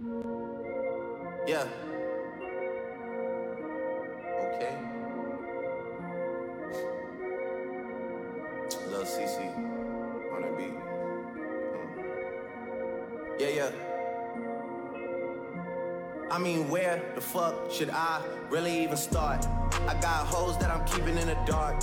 Yeah. Okay. Lil CC on the beat. Mm. Yeah, yeah. I mean, where the fuck should I really even start? I got hoes that I'm keeping in the dark.